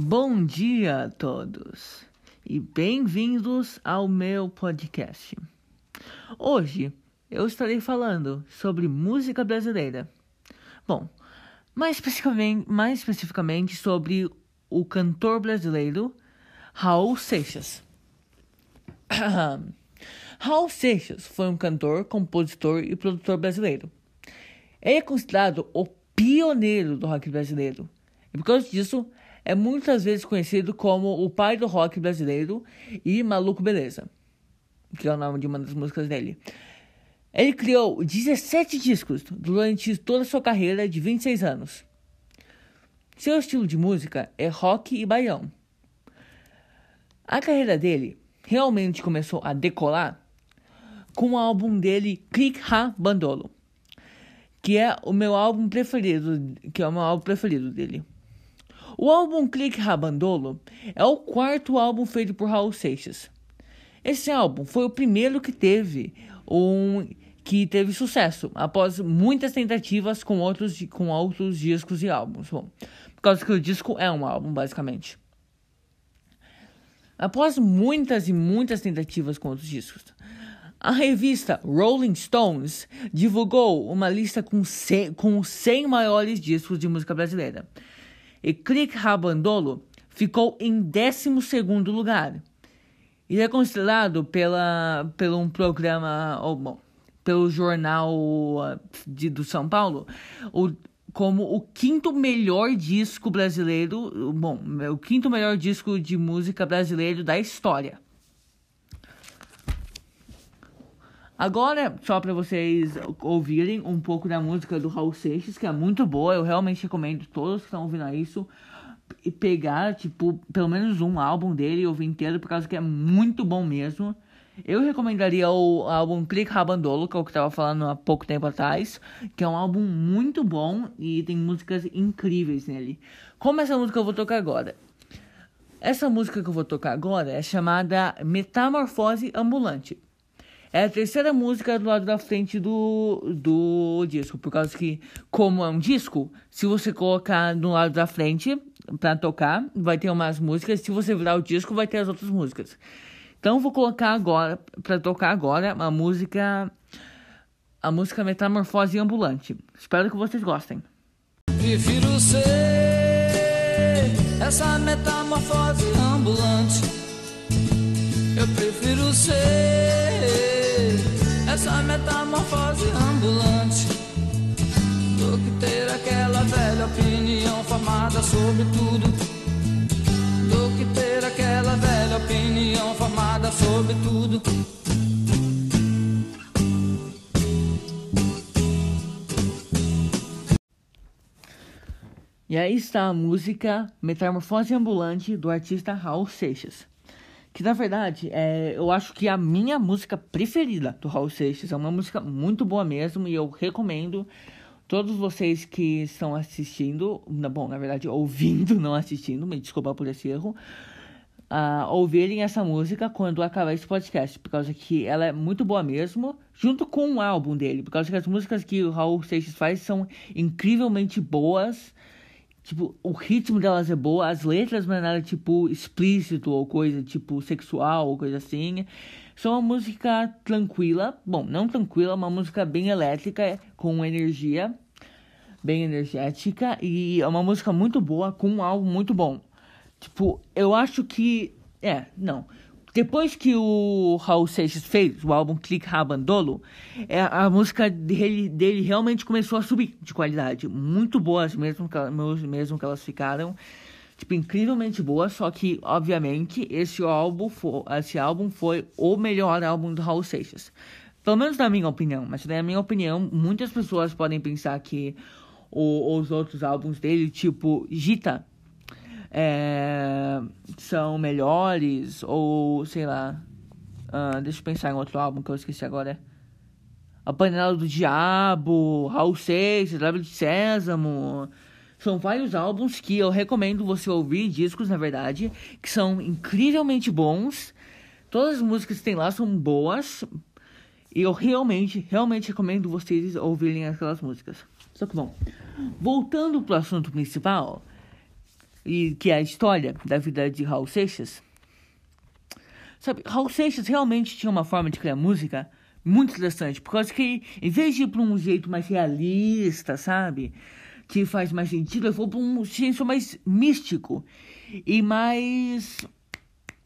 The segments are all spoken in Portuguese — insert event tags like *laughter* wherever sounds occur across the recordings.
Bom dia a todos e bem-vindos ao meu podcast. Hoje eu estarei falando sobre música brasileira. Bom, mais especificamente, mais especificamente sobre o cantor brasileiro Raul Seixas. *clears throat* Raul Seixas foi um cantor, compositor e produtor brasileiro. Ele é considerado o pioneiro do rock brasileiro. E por causa disso, é muitas vezes conhecido como o pai do rock brasileiro e Maluco Beleza, que é o nome de uma das músicas dele. Ele criou 17 discos durante toda a sua carreira de 26 anos. Seu estilo de música é rock e baião. A carreira dele realmente começou a decolar com o álbum dele Click Ha Bandolo, que é o meu álbum preferido, que é o meu álbum preferido dele. O álbum Click Ha Bandolo é o quarto álbum feito por Raul Seixas. Esse álbum foi o primeiro que teve um que teve sucesso após muitas tentativas com outros com outros discos e álbuns. Bom, por causa que o disco é um álbum basicamente. Após muitas e muitas tentativas com outros discos, a revista Rolling Stones divulgou uma lista com 100, com 100 maiores discos de música brasileira. E Click Rabandolo ficou em 12 lugar. E é considerado pela, pelo um programa, ou, bom, pelo jornal de, do São Paulo, o, como o quinto melhor disco brasileiro, bom, o quinto melhor disco de música brasileiro da história. Agora, só para vocês ouvirem um pouco da música do Raul Seixas, que é muito boa, eu realmente recomendo todos que estão ouvindo isso pegar, tipo, pelo menos um álbum dele e ouvir inteiro, por causa que é muito bom mesmo. Eu recomendaria o álbum Click Rabandolo, que é o que eu tava falando há pouco tempo atrás, que é um álbum muito bom e tem músicas incríveis nele. Como essa música eu vou tocar agora? Essa música que eu vou tocar agora é chamada Metamorfose Ambulante. É a terceira música do lado da frente do, do disco, por causa que, como é um disco, se você colocar do lado da frente para tocar, vai ter umas músicas, se você virar o disco, vai ter as outras músicas. Então vou colocar agora, para tocar agora, a música a música Metamorfose Ambulante. Espero que vocês gostem. Prefiro ser essa metamorfose ambulante. Eu prefiro ser essa metamorfose ambulante do que ter aquela velha opinião formada sobre tudo que ter aquela velha opinião formada sobre tudo. E aí está a música Metamorfose Ambulante do artista Raul Seixas. Que na verdade é, eu acho que a minha música preferida do Raul Seixas. É uma música muito boa mesmo e eu recomendo todos vocês que estão assistindo, bom, na verdade, ouvindo, não assistindo, me desculpa por esse erro, uh, ouvirem essa música quando acabar esse podcast, por causa que ela é muito boa mesmo, junto com o álbum dele, por causa que as músicas que o Raul Seixas faz são incrivelmente boas. Tipo, o ritmo delas é boa, as letras não é nada tipo explícito ou coisa tipo sexual ou coisa assim. São uma música tranquila, bom, não tranquila, uma música bem elétrica, com energia, bem energética, e é uma música muito boa, com um álbum muito bom. Tipo, eu acho que. É, não. Depois que o Raul Seixas fez o álbum Click Rabandolo, é, a música dele, dele realmente começou a subir de qualidade. Muito boas mesmo, mesmo que elas ficaram tipo, incrivelmente boa, só que, obviamente, esse álbum, foi, esse álbum foi o melhor álbum do Raul Seixas. Pelo menos na minha opinião, mas na minha opinião, muitas pessoas podem pensar que o, os outros álbuns dele, tipo Gita, é, são melhores, ou sei lá. Uh, deixa eu pensar em outro álbum que eu esqueci agora. A Panela do Diabo, Raul Seixas, Lábio de Sésamo. São vários álbuns que eu recomendo você ouvir, discos na verdade, que são incrivelmente bons. Todas as músicas que tem lá são boas. E eu realmente, realmente recomendo vocês ouvirem aquelas músicas. Só que bom, voltando pro assunto principal, e que é a história da vida de Raul Seixas. Sabe, Raul Seixas realmente tinha uma forma de criar música muito interessante, por causa que, em vez de ir para um jeito mais realista, sabe, que faz mais sentido, ele foi para um senso mais místico e mais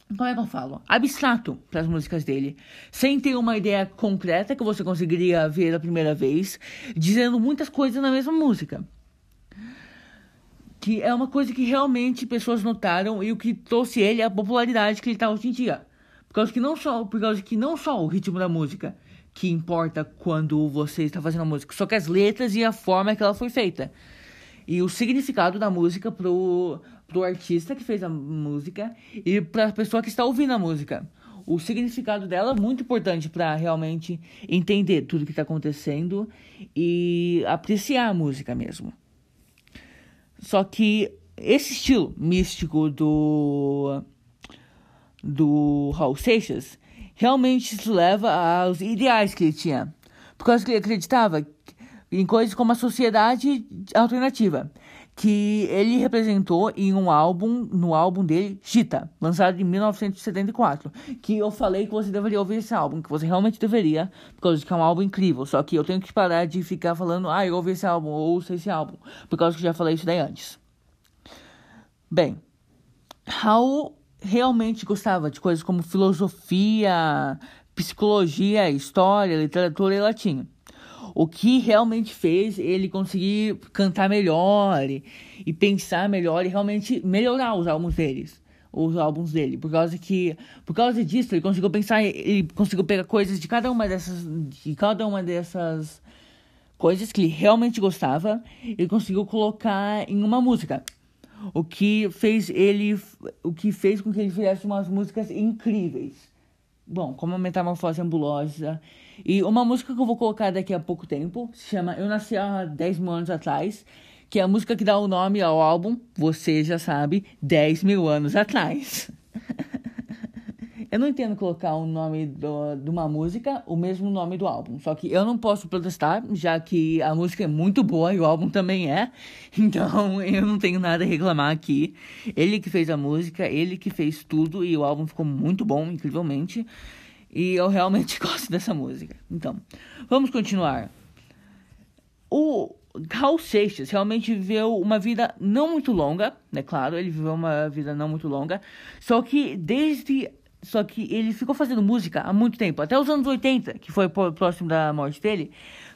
como é que eu falo? Abstrato para as músicas dele, sem ter uma ideia concreta que você conseguiria ver a primeira vez, dizendo muitas coisas na mesma música. Que é uma coisa que realmente pessoas notaram e o que trouxe ele a popularidade que ele está hoje em dia. Por causa que não só, por causa que não só o ritmo da música que importa quando você está fazendo a música, só que as letras e a forma que ela foi feita. E o significado da música pro pro artista que fez a música e para a pessoa que está ouvindo a música. O significado dela é muito importante para realmente entender tudo que está acontecendo e apreciar a música mesmo. Só que esse estilo místico do do Raul Seixas realmente se leva aos ideais que ele tinha. Por causa que ele acreditava em coisas como a sociedade alternativa que ele representou em um álbum, no álbum dele, Chita, lançado em 1974. Que eu falei que você deveria ouvir esse álbum, que você realmente deveria, por causa que é um álbum incrível. Só que eu tenho que parar de ficar falando, ah, eu ouvi esse álbum, ou ouço esse álbum, por causa que eu já falei isso daí antes. Bem, Raul realmente gostava de coisas como filosofia, psicologia, história, literatura e latim o que realmente fez ele conseguir cantar melhor e, e pensar melhor e realmente melhorar os álbuns deles os álbuns dele, por causa que por causa disso ele conseguiu pensar, ele conseguiu pegar coisas de cada uma dessas de cada uma dessas coisas que ele realmente gostava, ele conseguiu colocar em uma música. O que fez ele o que fez com que ele fizesse umas músicas incríveis. Bom, como a Metamorfose Ambulosa e uma música que eu vou colocar daqui a pouco tempo se chama Eu Nasci há 10 mil anos atrás, que é a música que dá o nome ao álbum, você já sabe, 10 mil anos atrás. *laughs* eu não entendo colocar o nome do, de uma música, o mesmo nome do álbum. Só que eu não posso protestar, já que a música é muito boa e o álbum também é. *laughs* Então eu não tenho nada a reclamar aqui. Ele que fez a música, ele que fez tudo e o álbum ficou muito bom, incrivelmente. E eu realmente *laughs* gosto dessa música. Então, vamos continuar. O Carl Seixas realmente viveu uma vida não muito longa, né? Claro, ele viveu uma vida não muito longa. Só que desde. Só que ele ficou fazendo música há muito tempo, até os anos 80, que foi próximo da morte dele.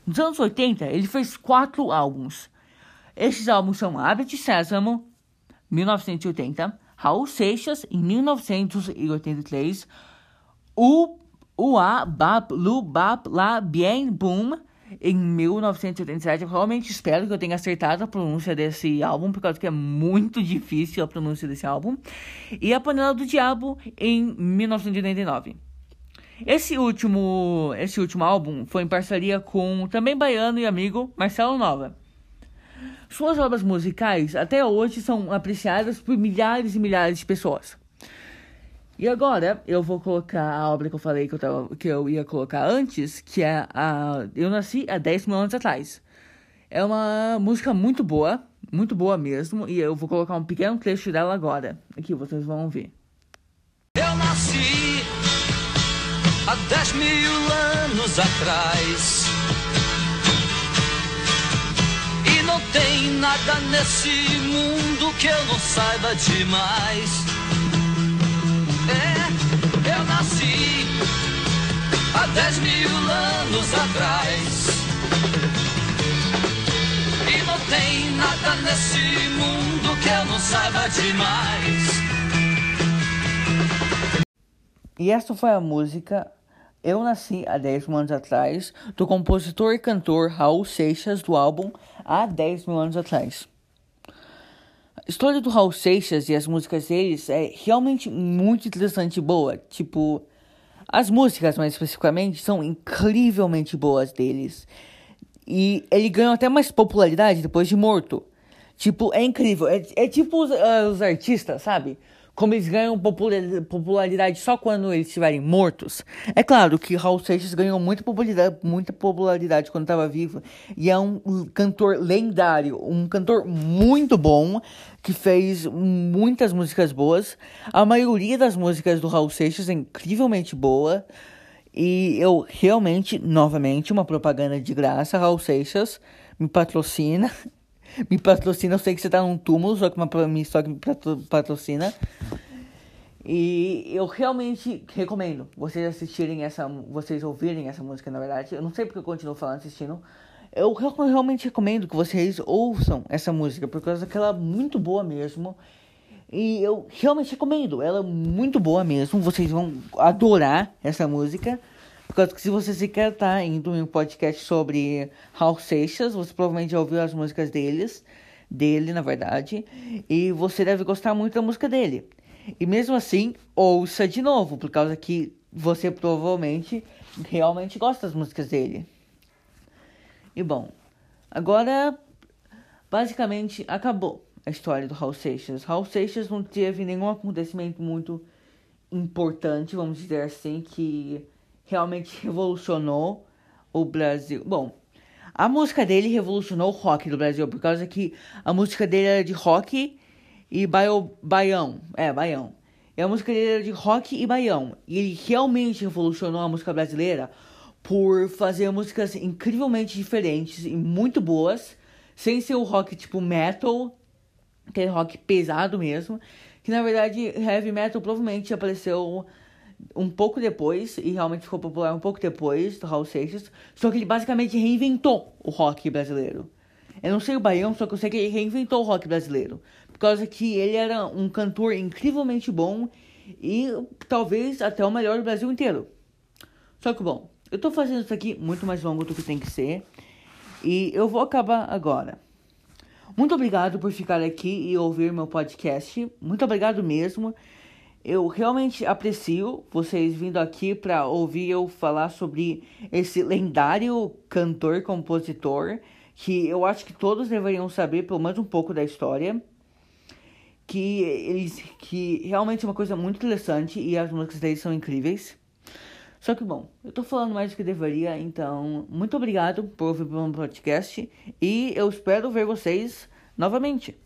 Nos anos 80, ele fez quatro álbuns. Esses álbuns são Abet Sésamo, 1980, Raul Seixas, em 1983, o Ua Bap Lu Bap La Bien Boom em 1987. Eu realmente espero que eu tenha acertado a pronúncia desse álbum, por causa que é muito difícil a pronúncia desse álbum. E A Panela do Diabo em 1989. Esse último, esse último álbum foi em parceria com também baiano e amigo Marcelo Nova. Suas obras musicais até hoje são apreciadas por milhares e milhares de pessoas. E agora eu vou colocar a obra que eu falei que eu, tava, que eu ia colocar antes, que é a Eu Nasci há 10 mil anos atrás. É uma música muito boa, muito boa mesmo, e eu vou colocar um pequeno trecho dela agora. Aqui vocês vão ouvir. Eu nasci há 10 mil anos atrás. E não tem nada nesse mundo que eu não saiba demais. Há 10 mil anos atrás. E não tem nada nesse mundo que eu não saiba demais. E essa foi a música Eu Nasci há 10 mil anos atrás, do compositor e cantor Raul Seixas, do álbum Há 10 mil anos atrás. A história do Raul Seixas e as músicas deles é realmente muito interessante e boa. Tipo, as músicas, mais especificamente, são incrivelmente boas deles. E ele ganhou até mais popularidade depois de morto. Tipo, é incrível. É, é tipo os, uh, os artistas, sabe? Como eles ganham popularidade só quando eles estiverem mortos. É claro que Raul Seixas ganhou muita popularidade, muita popularidade quando estava vivo e é um cantor lendário, um cantor muito bom que fez muitas músicas boas. A maioria das músicas do Raul Seixas é incrivelmente boa. E eu realmente, novamente, uma propaganda de graça, Raul Seixas me patrocina. *laughs* me patrocina, eu sei que você tá num túmulo, só que, uma, só que me patrocina. E eu realmente recomendo vocês assistirem essa, vocês ouvirem essa música, na verdade. Eu não sei porque eu continuo falando, assistindo. Eu realmente recomendo que vocês ouçam essa música, por causa que ela é muito boa mesmo. E eu realmente recomendo, ela é muito boa mesmo. Vocês vão adorar essa música. Causa que se você sequer tá indo em um podcast sobre Hal Seixas, você provavelmente já ouviu as músicas deles, dele, na verdade, e você deve gostar muito da música dele. E mesmo assim, ouça de novo, por causa que você provavelmente realmente gosta das músicas dele. E bom, agora basicamente acabou a história do Hal Seixas. Hal Seixas não teve nenhum acontecimento muito importante, vamos dizer assim, que realmente revolucionou o Brasil. Bom, a música dele revolucionou o rock do Brasil, por causa que a música dele era de rock e baio, baião. É, baião. E a música dele era de rock e baião. E ele realmente revolucionou a música brasileira por fazer músicas incrivelmente diferentes e muito boas, sem ser o rock tipo metal, aquele rock pesado mesmo. Que na verdade heavy metal provavelmente apareceu um pouco depois, e realmente ficou popular um pouco depois do Raul Seixas, só que ele basicamente reinventou o rock brasileiro. Eu não sei o baião, só que eu sei que ele reinventou o rock brasileiro. Por causa que ele era um cantor incrivelmente bom e talvez até o melhor do Brasil inteiro. Só que bom, eu tô fazendo isso aqui muito mais longo do que tem que ser. E eu vou acabar agora. Muito obrigado por ficar aqui e ouvir meu podcast. Muito obrigado mesmo. Eu realmente aprecio vocês vindo aqui para ouvir eu falar sobre esse lendário cantor, compositor, que eu acho que todos deveriam saber pelo menos um pouco da história. Que eles que realmente é uma coisa muito interessante e as músicas deles são incríveis. Só que bom, eu tô falando mais do que deveria, então muito obrigado por ouvir o meu podcast e eu espero ver vocês novamente.